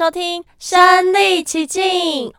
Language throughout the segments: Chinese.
收听《身历其境》，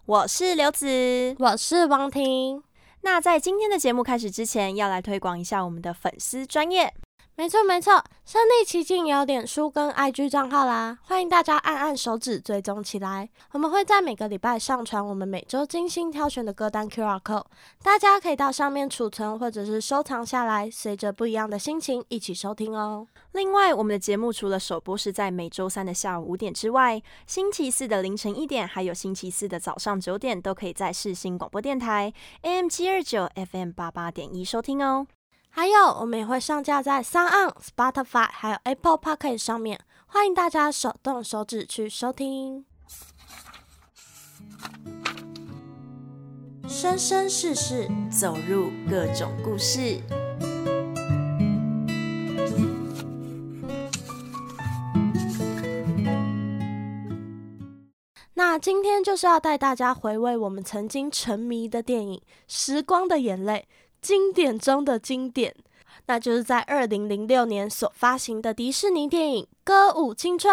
我是刘子，我是王婷。那在今天的节目开始之前，要来推广一下我们的粉丝专页。没错没错，身历其境有脸书跟 IG 账号啦，欢迎大家按按手指追踪起来。我们会在每个礼拜上传我们每周精心挑选的歌单 QR code，大家可以到上面储存或者是收藏下来，随着不一样的心情一起收听哦。另外，我们的节目除了首播是在每周三的下午五点之外，星期四的凌晨一点，还有星期四的早上九点，都可以在世新广播电台 AM 七二九 FM 八八点一收听哦。还有，我们也会上架在 SoundOn、Spotify 还有 Apple p o c k e t 上面，欢迎大家手动手指去收听。生生世世，走入各种故事。那今天就是要带大家回味我们曾经沉迷的电影《时光的眼泪》。经典中的经典，那就是在二零零六年所发行的迪士尼电影《歌舞青春》。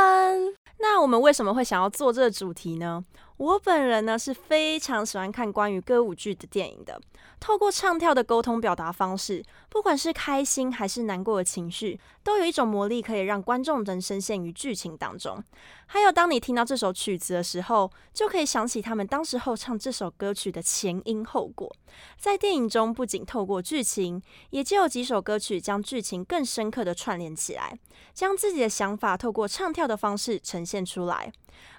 那我们为什么会想要做这个主题呢？我本人呢是非常喜欢看关于歌舞剧的电影的。透过唱跳的沟通表达方式，不管是开心还是难过的情绪，都有一种魔力可以让观众能深陷于剧情当中。还有，当你听到这首曲子的时候，就可以想起他们当时候唱这首歌曲的前因后果。在电影中，不仅透过剧情，也就有几首歌曲将剧情更深刻的串联起来，将自己的想法透过唱跳的方式呈现出来。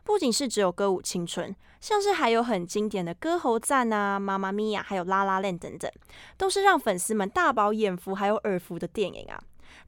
不仅是只有歌舞青春，像是还有很经典的歌喉赞啊、妈妈咪呀，还有拉拉链等等，都是让粉丝们大饱眼福还有耳福的电影啊。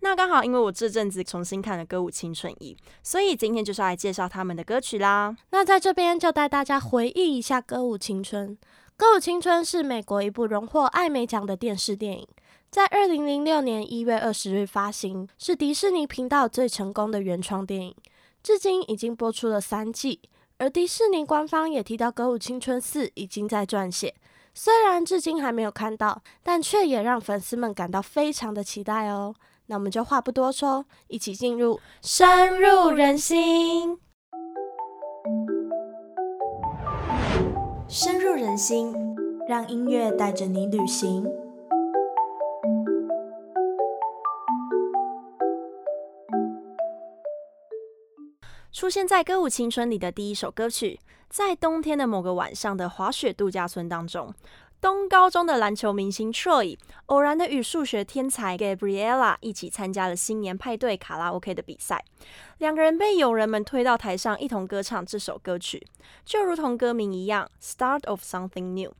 那刚好因为我这阵子重新看了《歌舞青春一》，所以今天就是来介绍他们的歌曲啦。那在这边就带大家回忆一下《歌舞青春》。《歌舞青春》是美国一部荣获艾美奖的电视电影，在二零零六年一月二十日发行，是迪士尼频道最成功的原创电影。至今已经播出了三季，而迪士尼官方也提到《歌舞青春四》已经在撰写，虽然至今还没有看到，但却也让粉丝们感到非常的期待哦。那我们就话不多说，一起进入深入人心，深入人心，让音乐带着你旅行。出现在《歌舞青春》里的第一首歌曲，在冬天的某个晚上的滑雪度假村当中，东高中的篮球明星 Troy 偶然的与数学天才 Gabriella 一起参加了新年派对卡拉 OK 的比赛，两个人被友人们推到台上一同歌唱这首歌曲，就如同歌名一样，Start of Something New。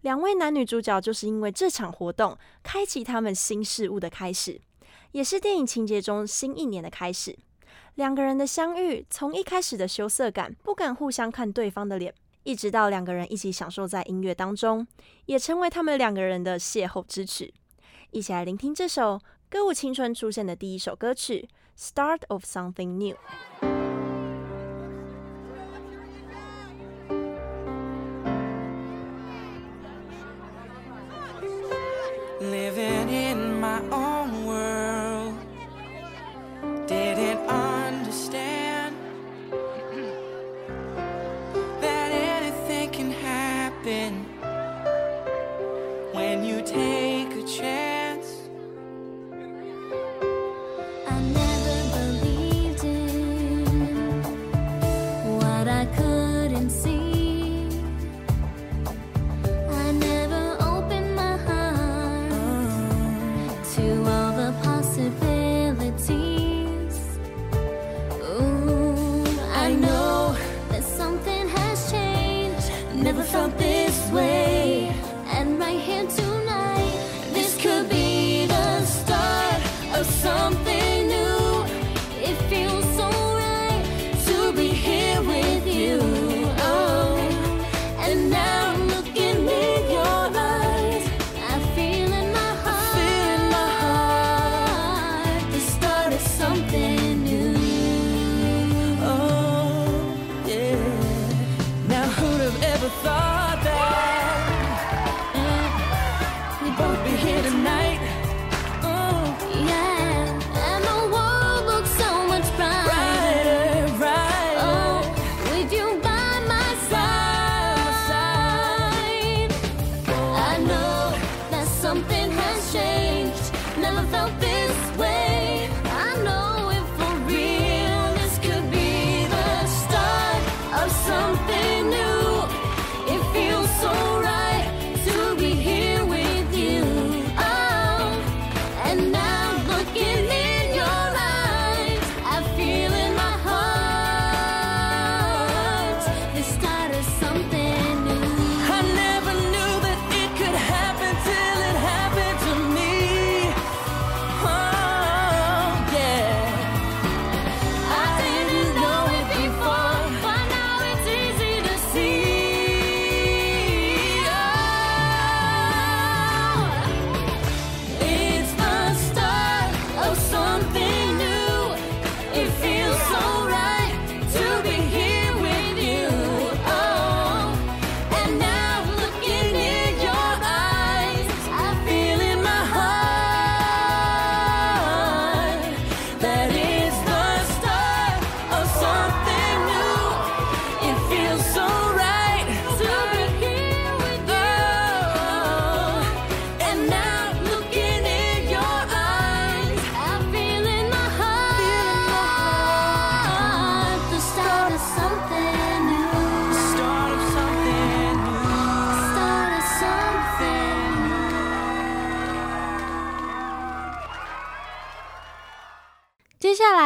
两位男女主角就是因为这场活动，开启他们新事物的开始，也是电影情节中新一年的开始。两个人的相遇，从一开始的羞涩感，不敢互相看对方的脸，一直到两个人一起享受在音乐当中，也成为他们两个人的邂逅之曲。一起来聆听这首歌舞青春出现的第一首歌曲《Start of Something New》。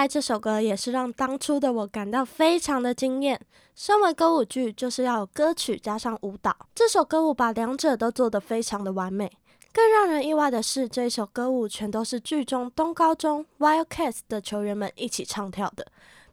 这首歌也是让当初的我感到非常的惊艳。身为歌舞剧，就是要有歌曲加上舞蹈，这首歌舞把两者都做得非常的完美。更让人意外的是，这一首歌舞全都是剧中东高中 Wildcats 的球员们一起唱跳的。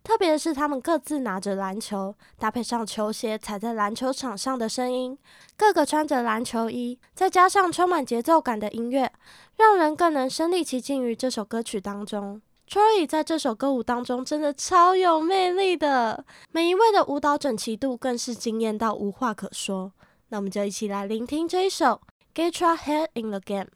特别是他们各自拿着篮球，搭配上球鞋踩在篮球场上的声音，个个穿着篮球衣，再加上充满节奏感的音乐，让人更能身临其境于这首歌曲当中。Troy 在这首歌舞当中真的超有魅力的，每一位的舞蹈整齐度更是惊艳到无话可说。那我们就一起来聆听这一首。Get your head in the game.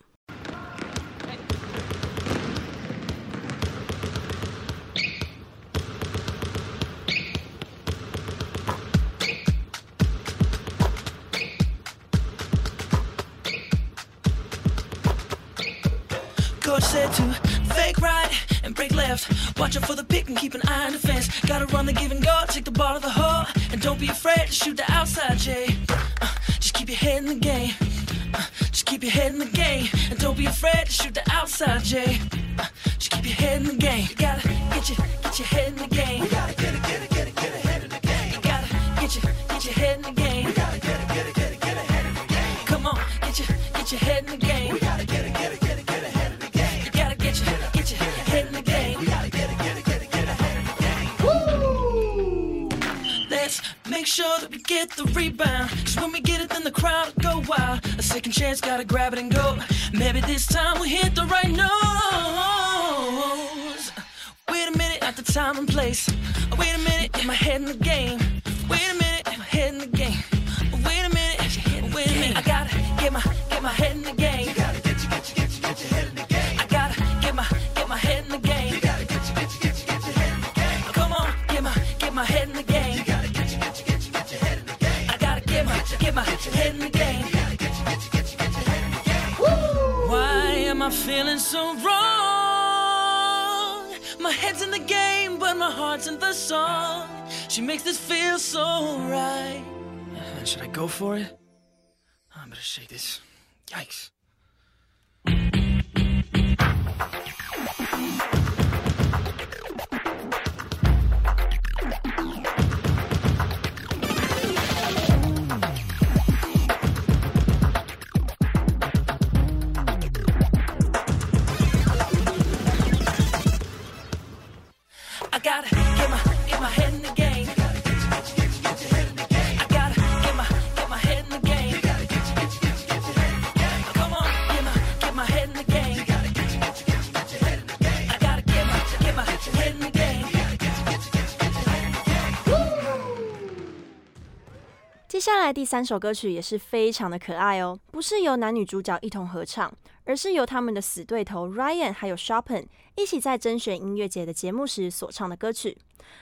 Coach said to fake right and break left. Watch out for the pick and keep an eye on the fence. Gotta run the give and go, take the ball to the hole. And don't be afraid to shoot the outside, Jay. Uh, just keep your head in the game. Uh, just keep your head in the game. And don't be afraid to shoot the outside, Jay. Uh, just keep your head in the game. You gotta get your, get your head in the game. We gotta get it, get it, get it, get ahead in the game. You gotta get your, get your head in the game. We gotta get it, get it, get it, get ahead in the game. Come on, get your, get your head in the game. Make sure that we get the rebound. Cause when we get it, then the crowd go wild. A second chance, gotta grab it and go. Maybe this time we'll hit the right notes. Wait a minute, at the time and place. Wait a minute, get my head in the game. Wait a minute, Feeling so wrong? My head's in the game, but my heart's in the song. She makes this feel so right. Uh, Should I go for it? I'm gonna shake this. Yikes. 第三首歌曲也是非常的可爱哦，不是由男女主角一同合唱，而是由他们的死对头 Ryan 还有 Chopin 一起在甄选音乐节的节目时所唱的歌曲。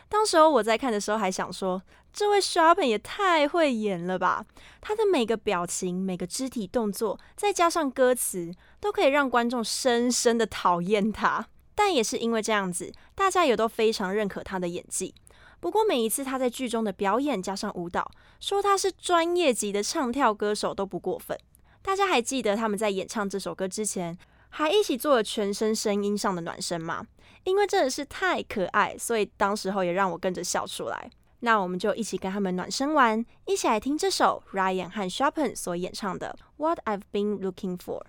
当时候我在看的时候还想说，这位 Chopin 也太会演了吧！他的每个表情、每个肢体动作，再加上歌词，都可以让观众深深的讨厌他。但也是因为这样子，大家也都非常认可他的演技。不过每一次他在剧中的表演加上舞蹈，说他是专业级的唱跳歌手都不过分。大家还记得他们在演唱这首歌之前，还一起做了全身声音上的暖身吗？因为真的是太可爱，所以当时候也让我跟着笑出来。那我们就一起跟他们暖身完，一起来听这首 Ryan 和 Chopin 所演唱的《What I've Been Looking For》。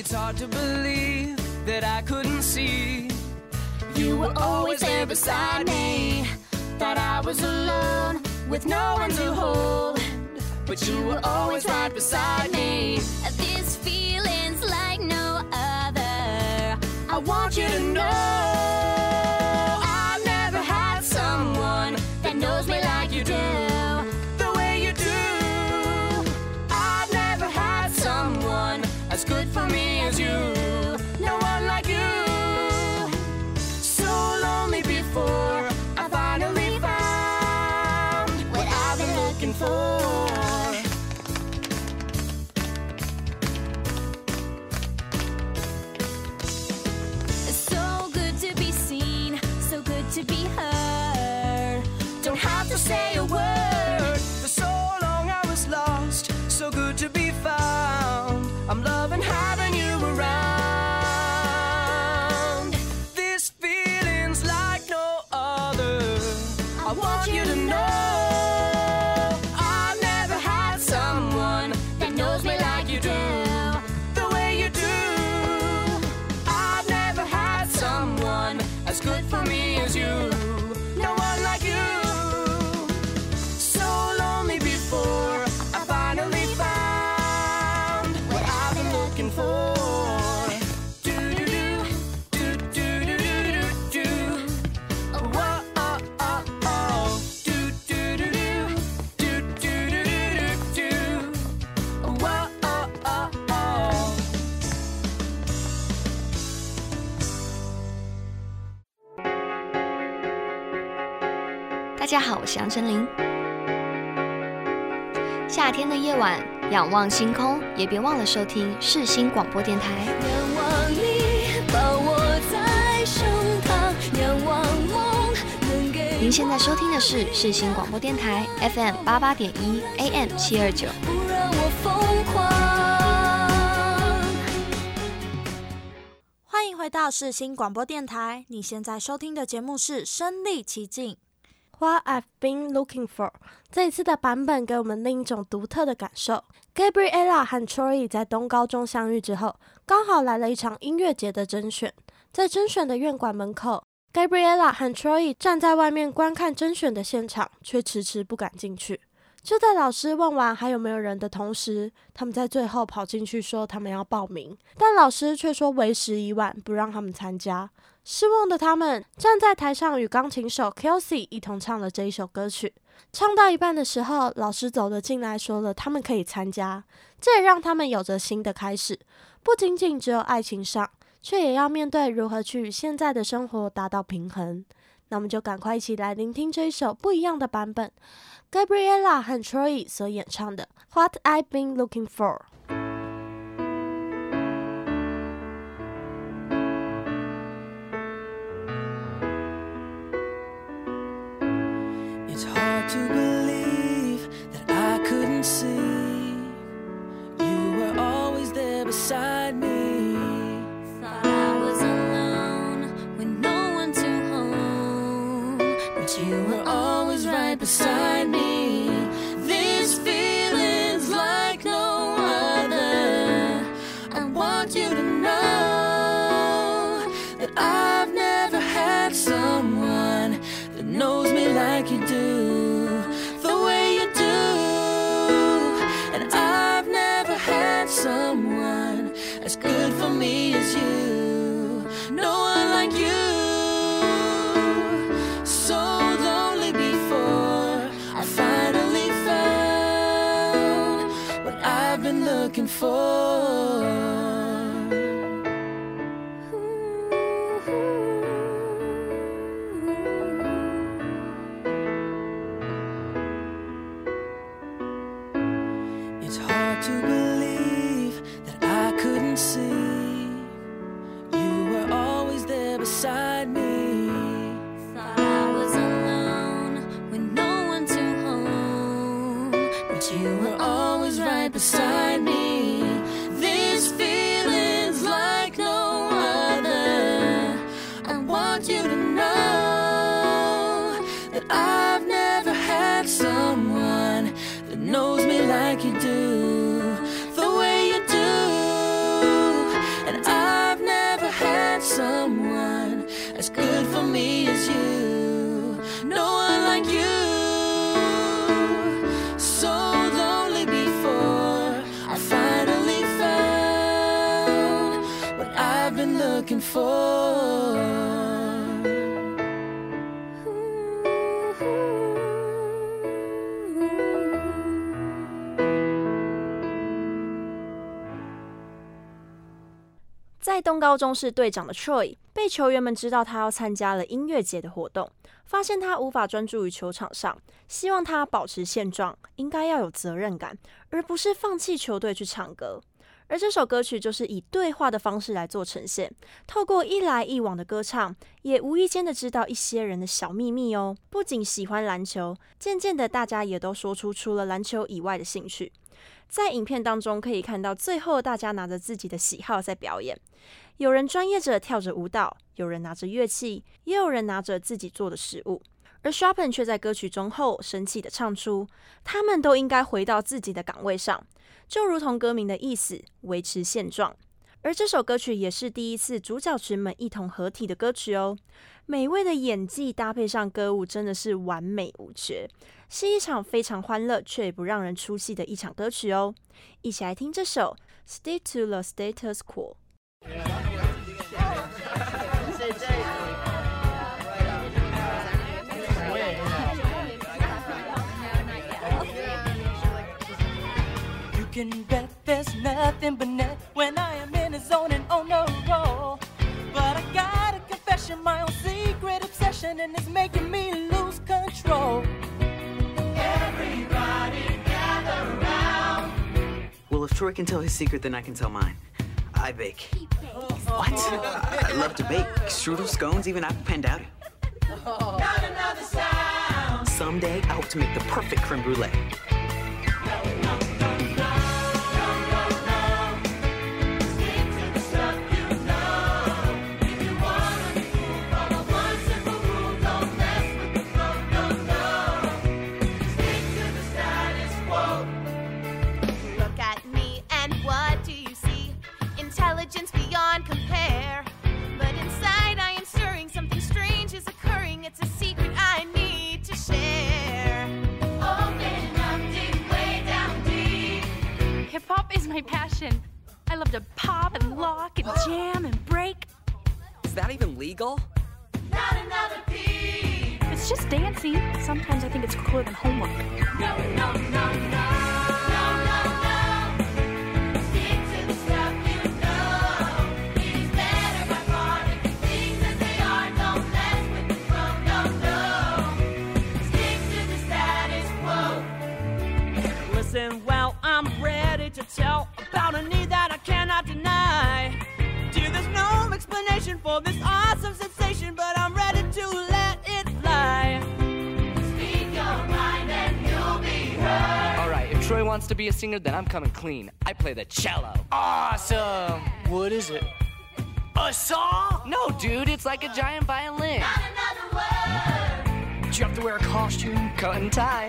It's hard to believe that I couldn't see. You were always there beside me. Thought I was alone with no one to hold. But You were always right beside me. This feeling's like no other. I want you to know 大家好，我是杨丞琳。夏天的夜晚，仰望星空，也别忘了收听世新广播电台。仰望你，抱我在胸膛，仰望梦能给。您现在收听的是世新广播电台 FM 八八点一 AM 七二九。不让我疯狂。欢迎回到世新广播电台，你现在收听的节目是《身历其境》。What I've been looking for，这一次的版本给我们另一种独特的感受。Gabriella 和 Troy 在东高中相遇之后，刚好来了一场音乐节的甄选。在甄选的院馆门口，Gabriella 和 Troy 站在外面观看甄选的现场，却迟迟不敢进去。就在老师问完还有没有人的同时，他们在最后跑进去说他们要报名，但老师却说为时已晚，不让他们参加。失望的他们站在台上，与钢琴手 Kelsey 一同唱了这一首歌曲。唱到一半的时候，老师走了进来，说了他们可以参加。这也让他们有着新的开始，不仅仅只有爱情上，却也要面对如何去与现在的生活达到平衡。那我们就赶快一起来聆听这一首不一样的版本，Gabriella 和 Troy 所演唱的《What I've Been Looking For》。to be for 在东高中是队长的 Troy 被球员们知道他要参加了音乐节的活动，发现他无法专注于球场上，希望他保持现状，应该要有责任感，而不是放弃球队去唱歌。而这首歌曲就是以对话的方式来做呈现，透过一来一往的歌唱，也无意间的知道一些人的小秘密哦。不仅喜欢篮球，渐渐的大家也都说出除了篮球以外的兴趣。在影片当中可以看到，最后大家拿着自己的喜好在表演，有人专业着跳着舞蹈，有人拿着乐器，也有人拿着自己做的食物。而 Sharpen 却在歌曲中后生气地唱出，他们都应该回到自己的岗位上，就如同歌名的意思，维持现状。而这首歌曲也是第一次主角群们一同合体的歌曲哦。美味的演技搭配上歌舞，真的是完美无缺，是一场非常欢乐却也不让人出戏的一场歌曲哦。一起来听这首《Stick to the Status Quo》。can bet there's nothing but net when I am in a zone and on the roll. But I got a confession, my own secret obsession, and it's making me lose control. Everybody gather. Well, if Troy can tell his secret, then I can tell mine. I bake. What? I, I love to bake. Strudel, scones, even apple pan. Not another sound. Someday, I hope to make the perfect creme brulee. My passion. I love to pop and lock and jam and break. Is that even legal? Not another peep. It's just dancing. Sometimes I think it's cooler than homework. No, no, no, no. No, wants to be a singer, then I'm coming clean. I play the cello. Awesome! What is it? A saw? No, dude, it's like a giant violin. Not another word. Do you have to wear a costume? Cut and tie.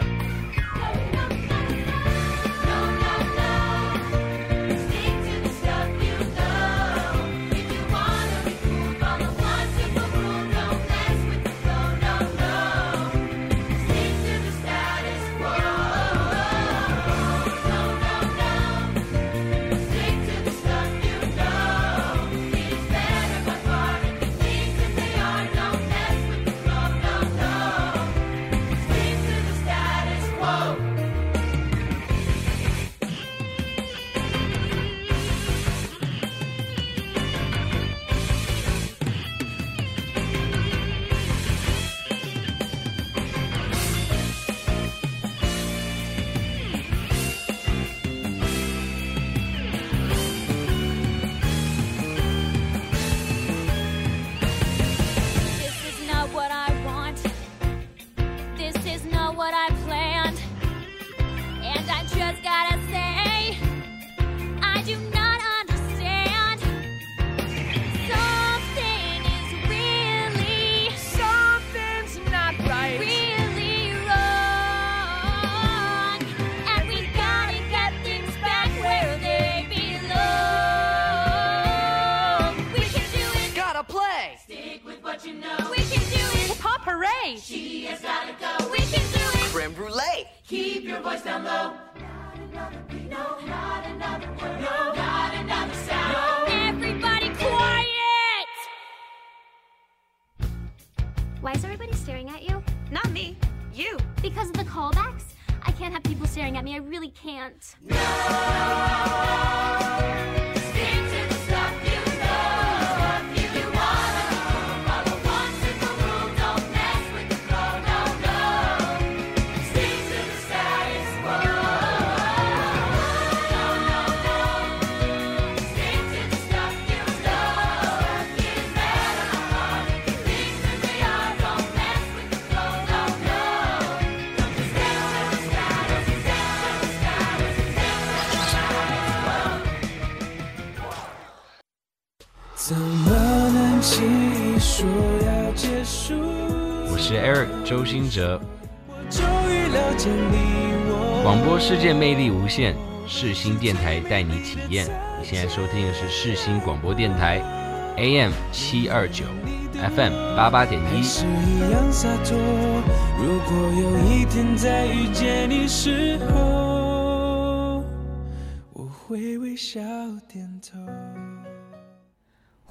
怎么能轻易说要结束？我是 Eric 周兴哲，我终于了解你我。广播世界魅力无限，世新电台带你体验。你现在收听的是世新广播电台，AM 七二九，FM 八八点一。有一天再遇见你时候，我会微笑点头。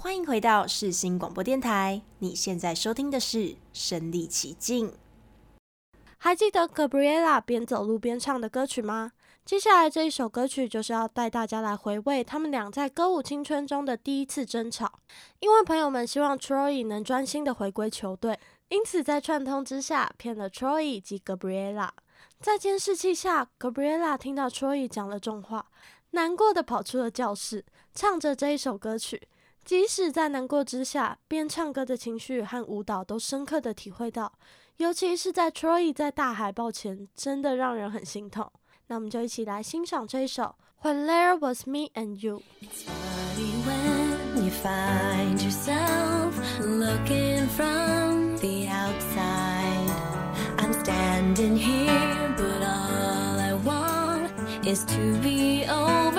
欢迎回到世新广播电台，你现在收听的是《身历其境》。还记得 Gabriella 边走路边唱的歌曲吗？接下来这一首歌曲就是要带大家来回味他们俩在歌舞青春中的第一次争吵。因为朋友们希望 Troy 能专心的回归球队，因此在串通之下骗了 Troy 及 Gabriella。在监视器下，Gabriella 听到 Troy 讲了重话，难过的跑出了教室，唱着这一首歌曲。即使在难过之下，边唱歌的情绪和舞蹈都深刻的体会到，尤其是在 Troy 在大海报前，真的让人很心痛。那我们就一起来欣赏这一首《When There Was Me and You》。When you find yourself looking from the outside, I'm standing here, but all I want is to be over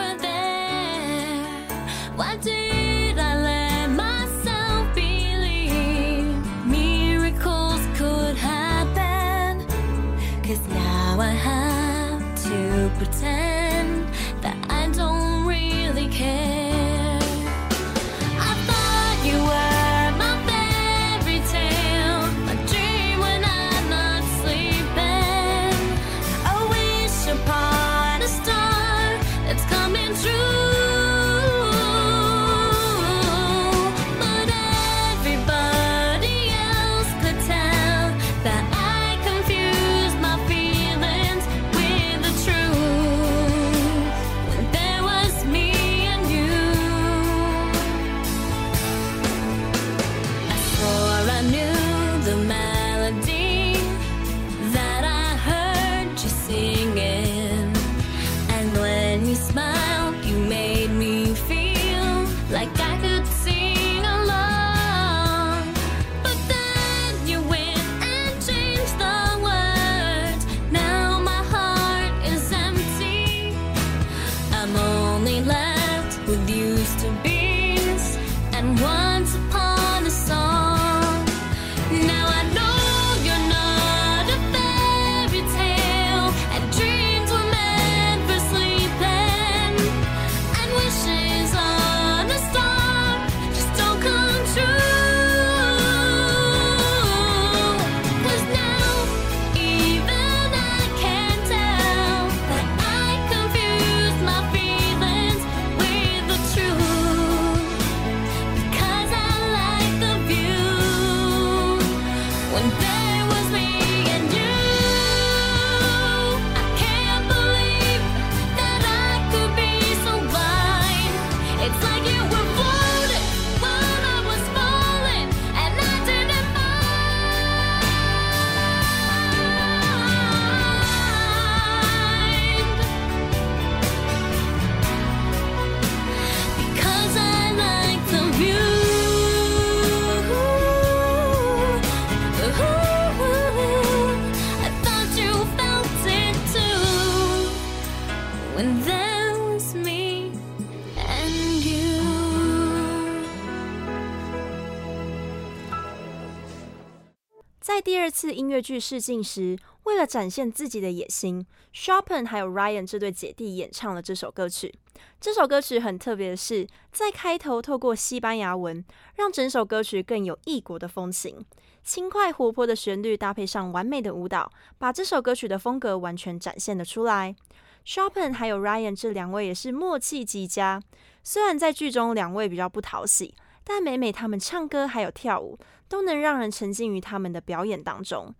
次音乐剧试镜时，为了展现自己的野心，Chopin 还有 Ryan 这对姐弟演唱了这首歌曲。这首歌曲很特别的是，在开头透过西班牙文，让整首歌曲更有异国的风情。轻快活泼的旋律搭配上完美的舞蹈，把这首歌曲的风格完全展现了出来。Chopin 还有 Ryan 这两位也是默契极佳，虽然在剧中两位比较不讨喜，但每每他们唱歌还有跳舞，都能让人沉浸于他们的表演当中。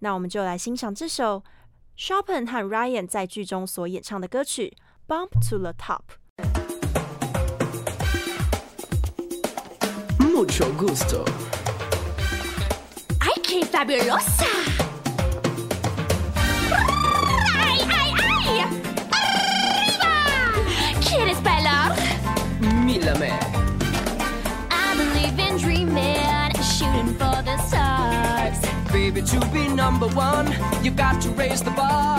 那我们就来欣赏这首 Chopin 和 Ryan 在剧中所演唱的歌曲《Bump to the Top》。Mucho gusto. ¡Ay, qué fabulosa! To be number one, you got to raise the bar.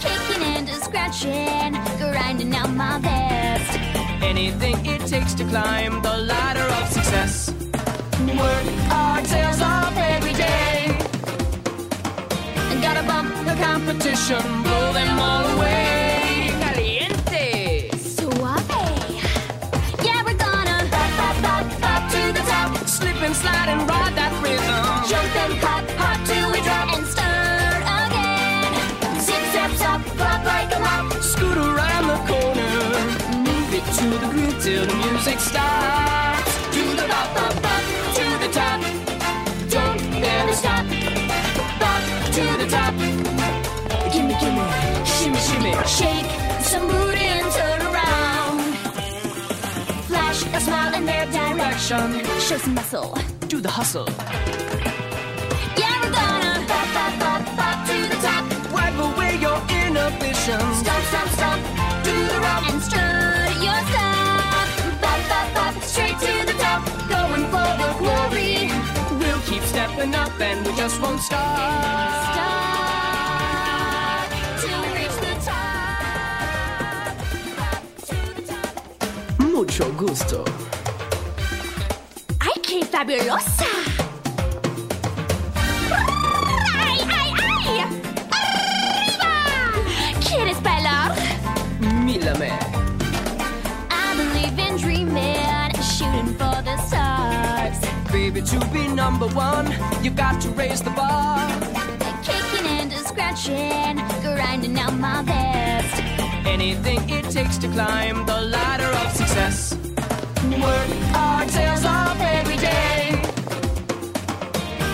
Kicking and scratching, grinding out my best. Anything it takes to climb the ladder of success. Work our tails off every day. And gotta bump the competition, blow them all away. Caliente. Suave. Yeah, we're gonna pop, pop, pop, pop to the top. Slip and slide and ride that rhythm. Jump and hop, the music starts. Do the bop, bop, bop to the top. Don't ever stop. Bop to the top. Gimme, gimme, shimmy, shimmy. Shake some booty and turn around. Flash a smile in their direction. Show some muscle. Do the hustle. Yeah, we're gonna bop, bop, bop, bop to the top. Wipe away your inhibitions. Stop, stop, stop. Do the rock and strut. Stepping up and we just won't stop. Stop till we reach the top. Mucho gusto. Ay, qué fabulosa. Baby, to be number one, you got to raise the bar. Kicking and scratching, grinding out my best. Anything it takes to climb the ladder of success. Work our tails off every day.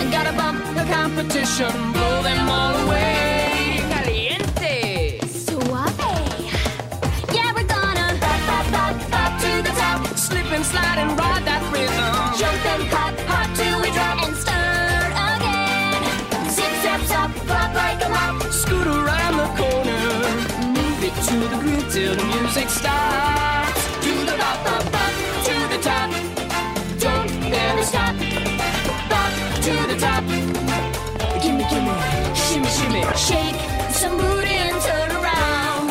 And gotta bump the competition, blow them all away. Till the music starts. Do the bop, bop, bop to the top. Don't ever stop. Bop to the top. Gimme, gimme, shimmy, shimmy. Shake some booty and turn around.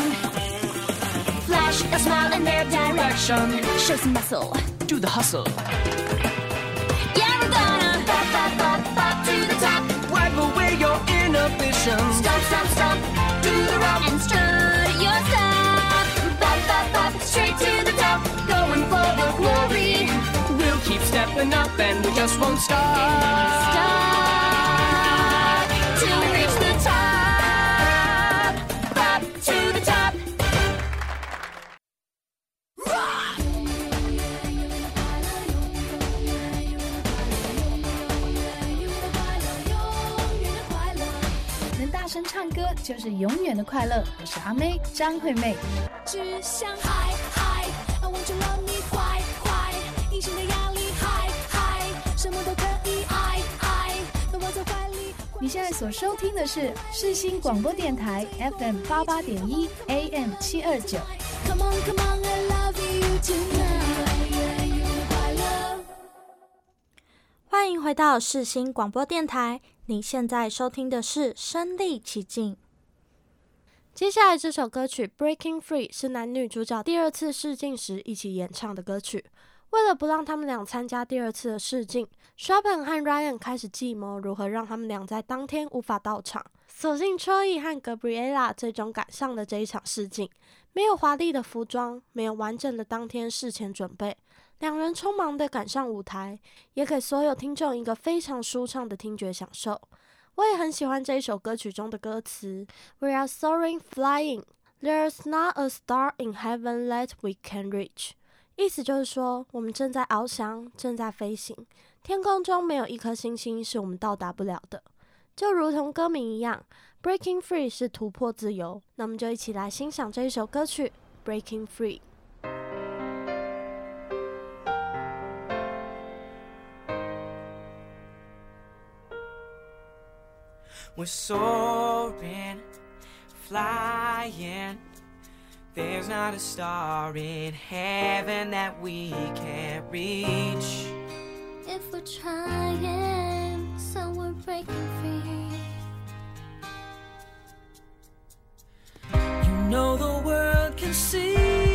Flash a smile in their direction. Show some muscle. Do the hustle. Yeah, we're gonna pop, pop, pop, pop to the top. Wipe away your inhibitions. Stop, stop, stop. Do the rock and strut keep stepping up and we just won't stop. Stop till we reach the top. Pop to the top. Rock. 能大声唱歌就是永远的快乐。我是阿妹张惠妹。只想嗨么都可以爱爱，都抱在怀里。你现在所收听的是世新广播电台 FM 八八点一 AM 七二九。Come on come on I love you tonight，永远快乐。欢迎回到世新广播电台，你现在收听的是身历其境。接下来这首歌曲《Breaking Free》是男女主角第二次试镜时一起演唱的歌曲。为了不让他们俩参加第二次的试镜，Chopin 和 Ryan 开始计谋如何让他们俩在当天无法到场。所幸 Troy 和 Gabriella 最终赶上了这一场试镜，没有华丽的服装，没有完整的当天事前准备，两人匆忙地赶上舞台，也给所有听众一个非常舒畅的听觉享受。我也很喜欢这一首歌曲中的歌词：We are soaring, flying. There's not a star in heaven that we can reach. 意思就是说，我们正在翱翔，正在飞行，天空中没有一颗星星是我们到达不了的。就如同歌名一样，Breaking Free 是突破自由。那我们就一起来欣赏这一首歌曲《Breaking Free》。We're soaring, flying. There's not a star in heaven that we can't reach. If we're trying, so we're breaking free. You know the world can see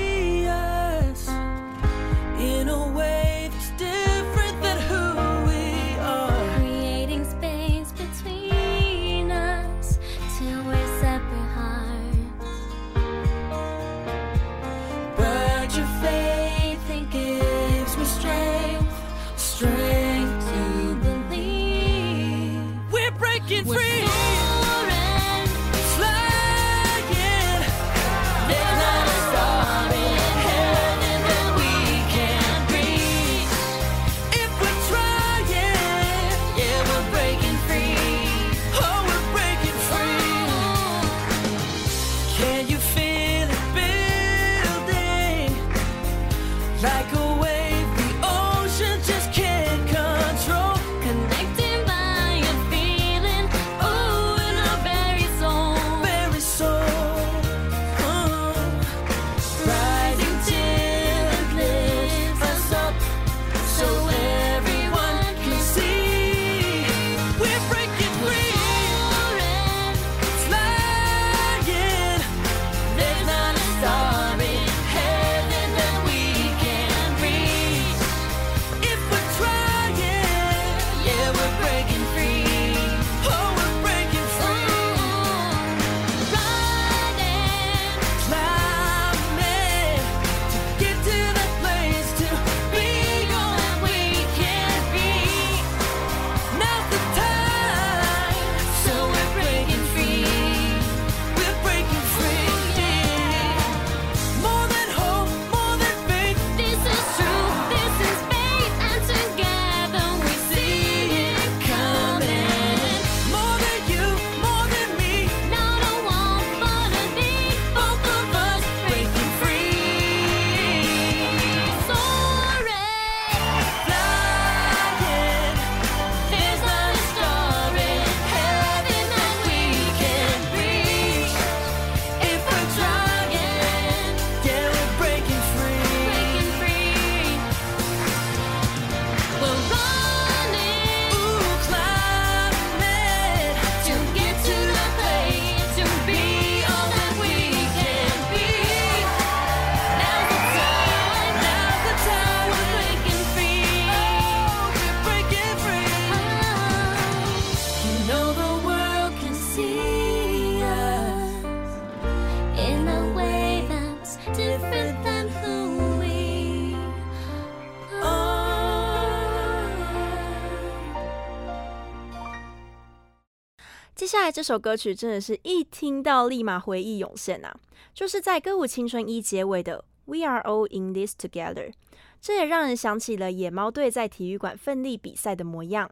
这首歌曲真的是一听到立马回忆涌现啊，就是在《歌舞青春一》结尾的 "We are all in this together"，这也让人想起了野猫队在体育馆奋力比赛的模样。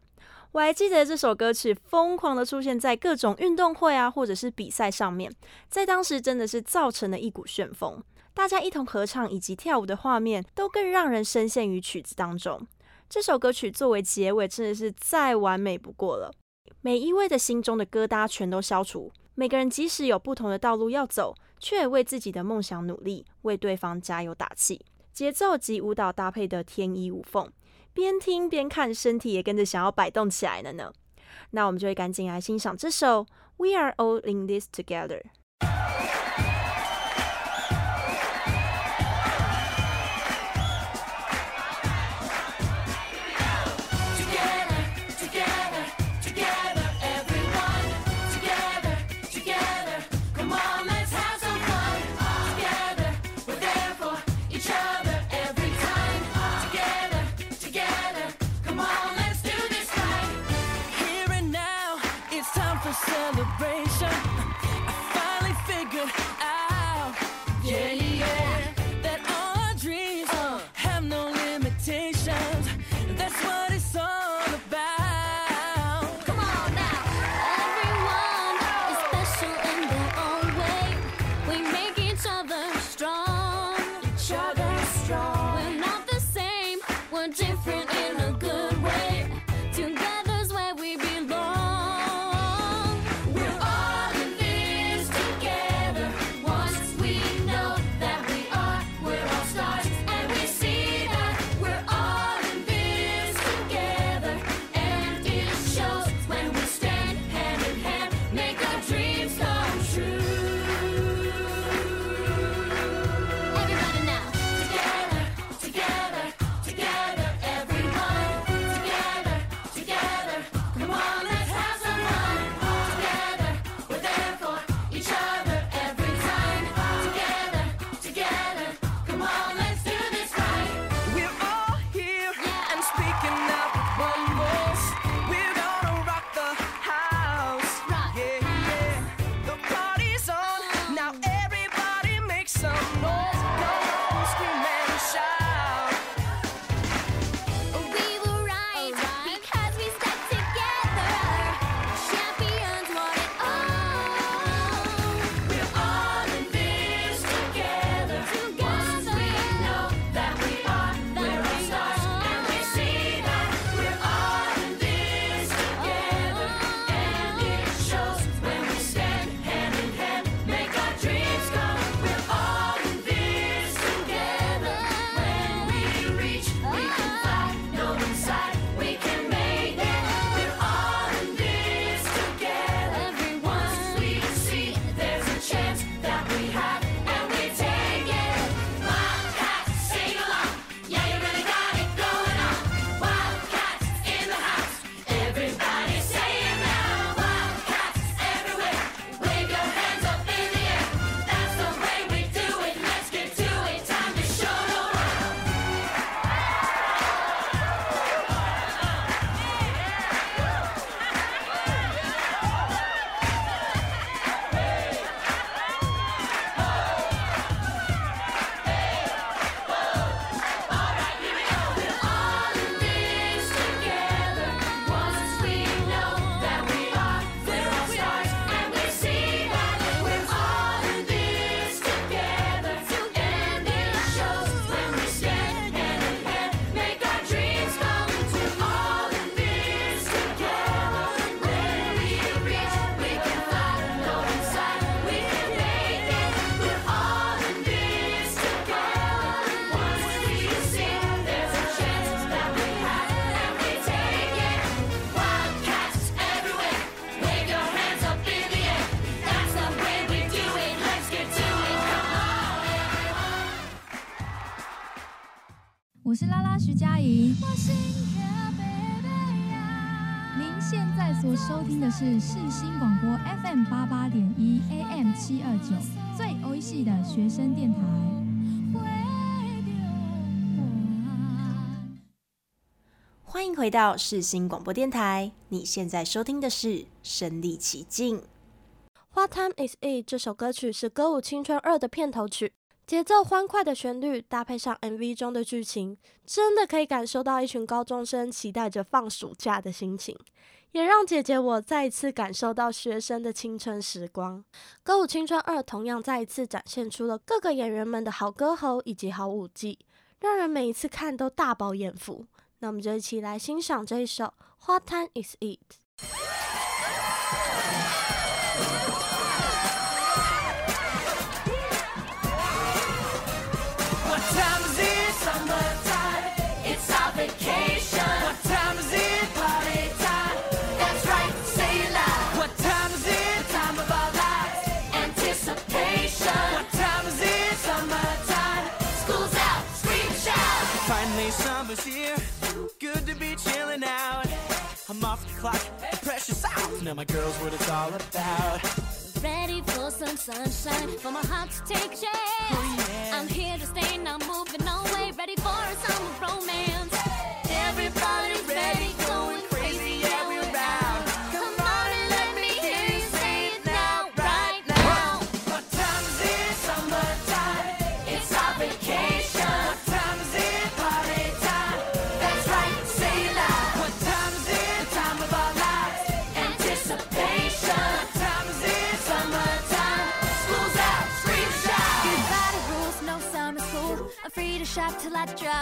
我还记得这首歌曲疯狂的出现在各种运动会啊，或者是比赛上面，在当时真的是造成了一股旋风，大家一同合唱以及跳舞的画面，都更让人深陷于曲子当中。这首歌曲作为结尾，真的是再完美不过了。每一位的心中的疙瘩全都消除，每个人即使有不同的道路要走，却也为自己的梦想努力，为对方加油打气。节奏及舞蹈搭配的天衣无缝。边听边看，身体也跟着想要摆动起来了呢。那我们就会赶紧来欣赏这首《We Are All in This Together》。回到世新广播电台，你现在收听的是《身历其境》。《What Time Is It》这首歌曲是《歌舞青春二》的片头曲，节奏欢快的旋律搭配上 MV 中的剧情，真的可以感受到一群高中生期待着放暑假的心情，也让姐姐我再一次感受到学生的青春时光。《歌舞青春二》同样再一次展现出了各个演员们的好歌喉以及好舞技，让人每一次看都大饱眼福。那我们就一起来欣赏这一首《What Time Is It》。Now my girl's what it's all about. Ready for some sunshine, for my heart to take shape. Oh, I'm here to stay, not moving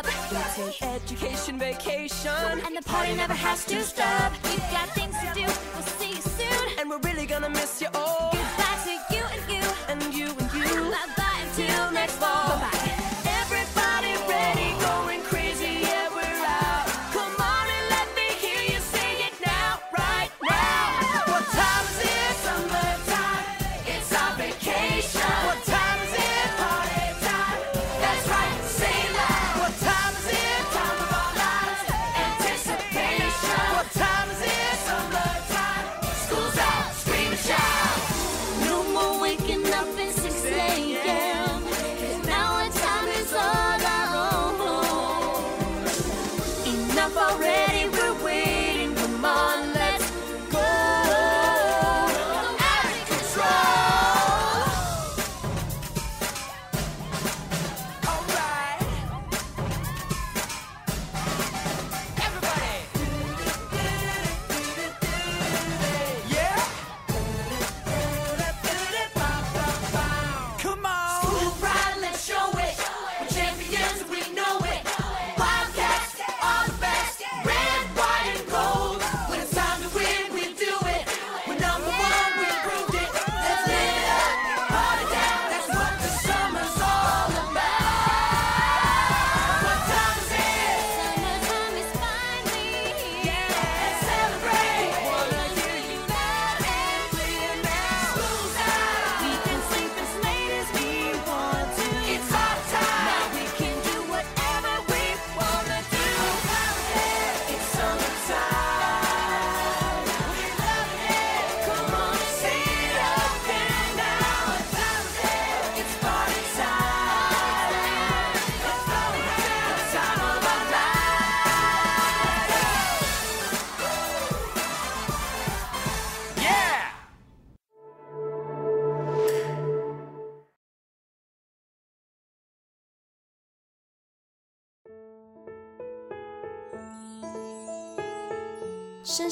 till It's an education vacation. And the party never has to stop. We've got things to do, we'll see you soon. And we're really gonna miss you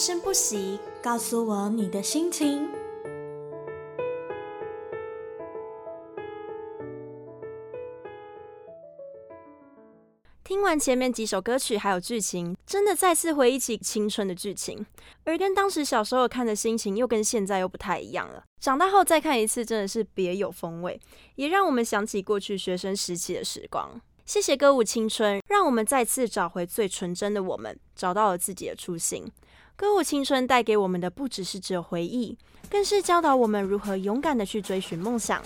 生不息，告诉我你的心情。听完前面几首歌曲还有剧情，真的再次回忆起青春的剧情，而跟当时小时候看的心情又跟现在又不太一样了。长大后再看一次，真的是别有风味，也让我们想起过去学生时期的时光。谢谢歌舞青春，让我们再次找回最纯真的我们，找到了自己的初心。歌舞青春带给我们的不只是只有回忆，更是教导我们如何勇敢的去追寻梦想。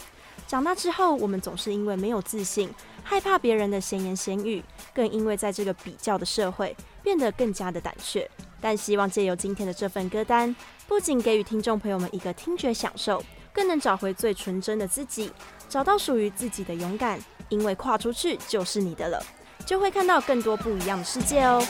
长大之后，我们总是因为没有自信，害怕别人的闲言闲语，更因为在这个比较的社会，变得更加的胆怯。但希望借由今天的这份歌单，不仅给予听众朋友们一个听觉享受，更能找回最纯真的自己，找到属于自己的勇敢。因为跨出去就是你的了，就会看到更多不一样的世界哦。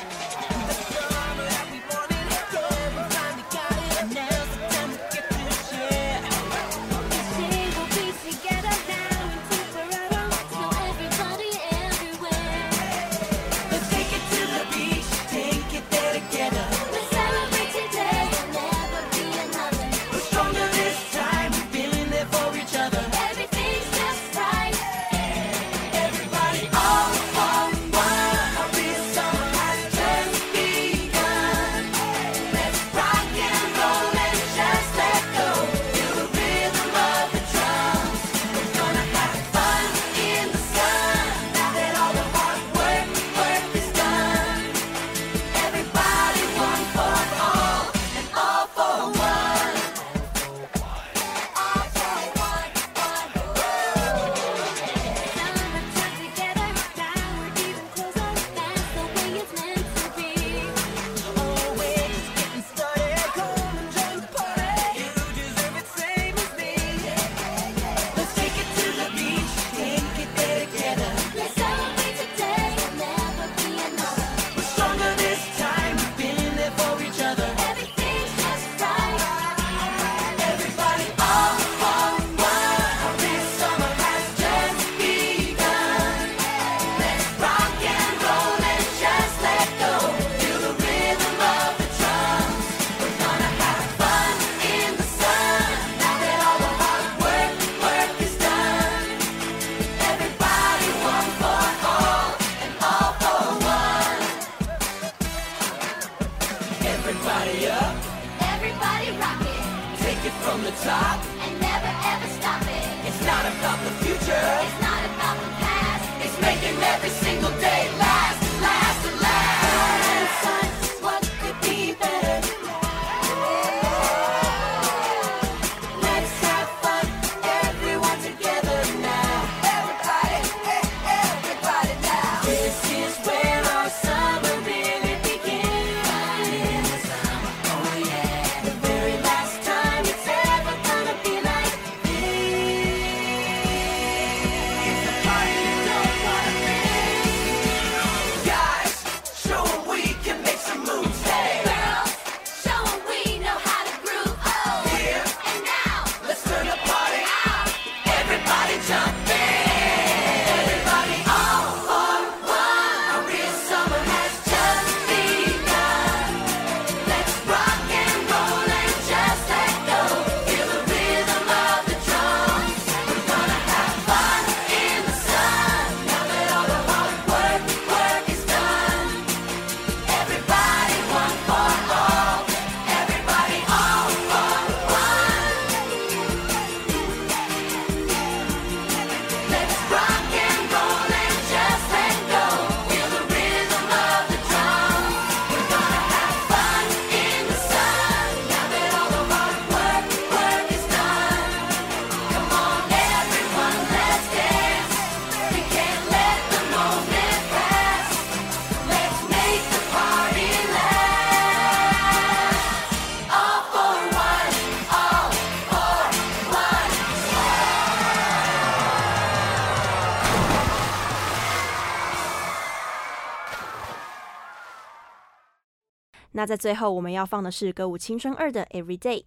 那在最后，我们要放的是歌舞青春二的 Every Day。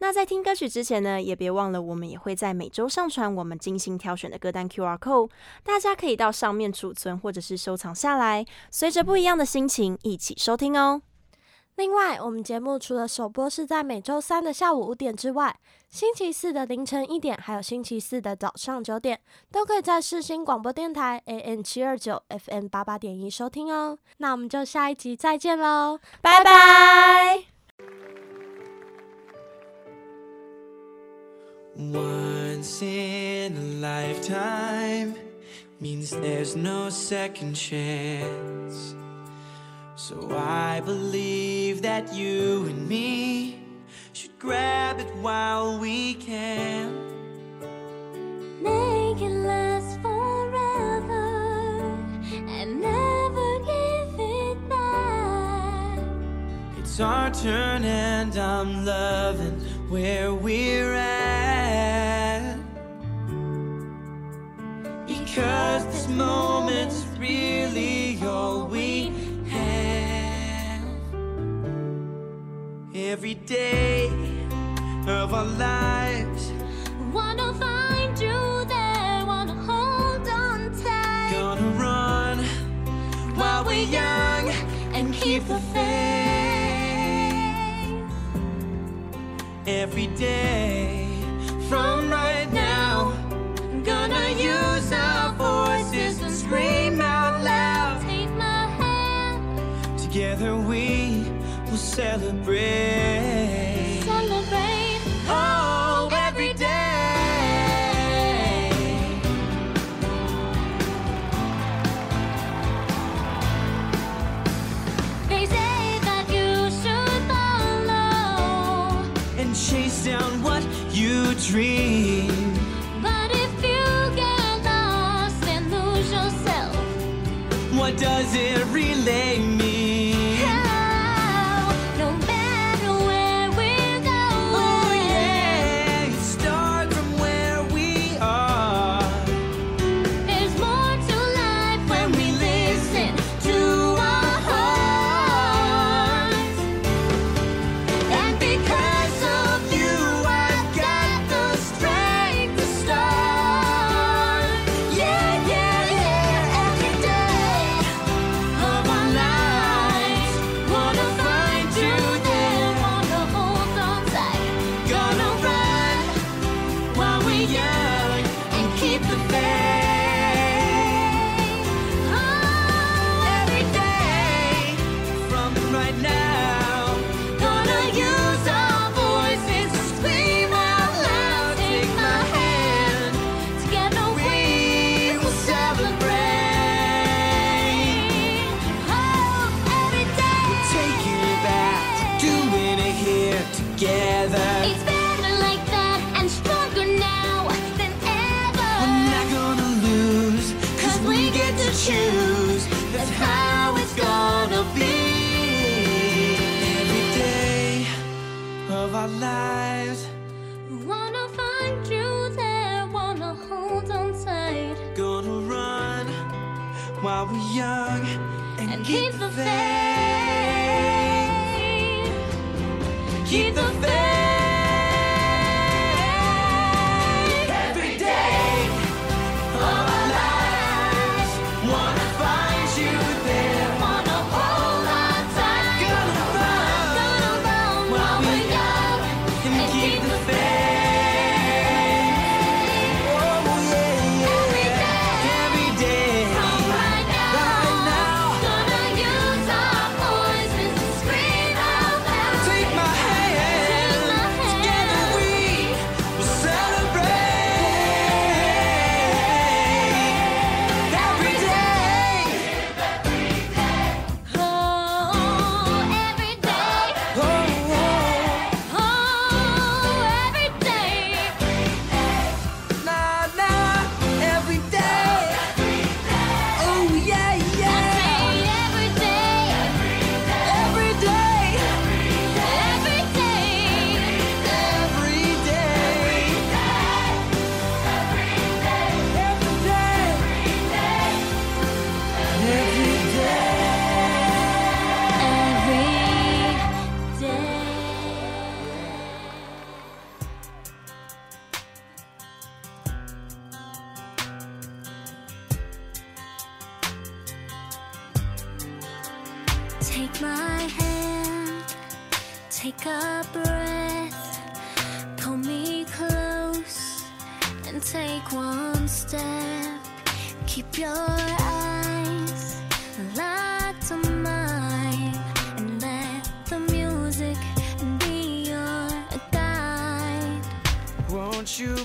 那在听歌曲之前呢，也别忘了我们也会在每周上传我们精心挑选的歌单 QR Code，大家可以到上面储存或者是收藏下来，随着不一样的心情一起收听哦。另外，我们节目除了首播是在每周三的下午五点之外，星期四的凌晨一点，还有星期四的早上九点，都可以在世新广播电台 AM 七二九 FM 八八点一收听哦。那我们就下一集再见喽，拜拜。Once in a lifetime means there's no second chance. So I believe that you and me should grab it while we can. Make it last forever and never give it back. It's our turn and I'm loving where we're at. Because this moment's really all we Every day of our lives, Wanna find you there, wanna hold on tight. gonna run while we're young and keep the faith. Every day from right celebrate. choose. That's how it's gonna be. Every day of our lives. Wanna find you there, wanna hold on tight. Gonna run while we're young and, and keep, keep, the faith. faith. Keep the faith. take one step. Keep your eyes locked on mine and let the music be your guide. Won't you?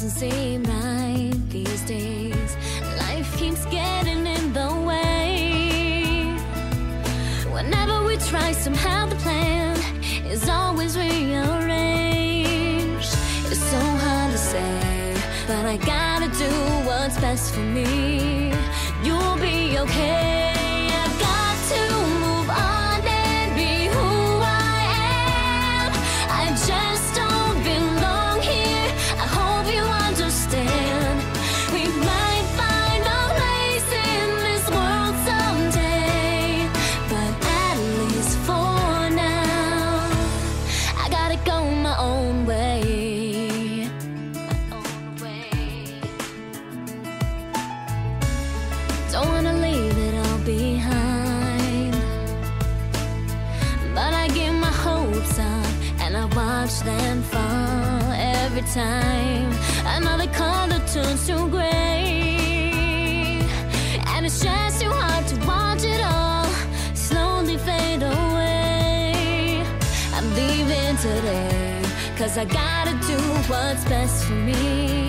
Doesn't seem right these days. Life keeps getting in the way. Whenever we try, somehow the plan is always rearranged. It's so hard to say, but I gotta do what's best for me. You'll be okay. Time. Another color turns to gray. And it's just too hard to watch it all slowly fade away. I'm leaving today, cause I gotta do what's best for me.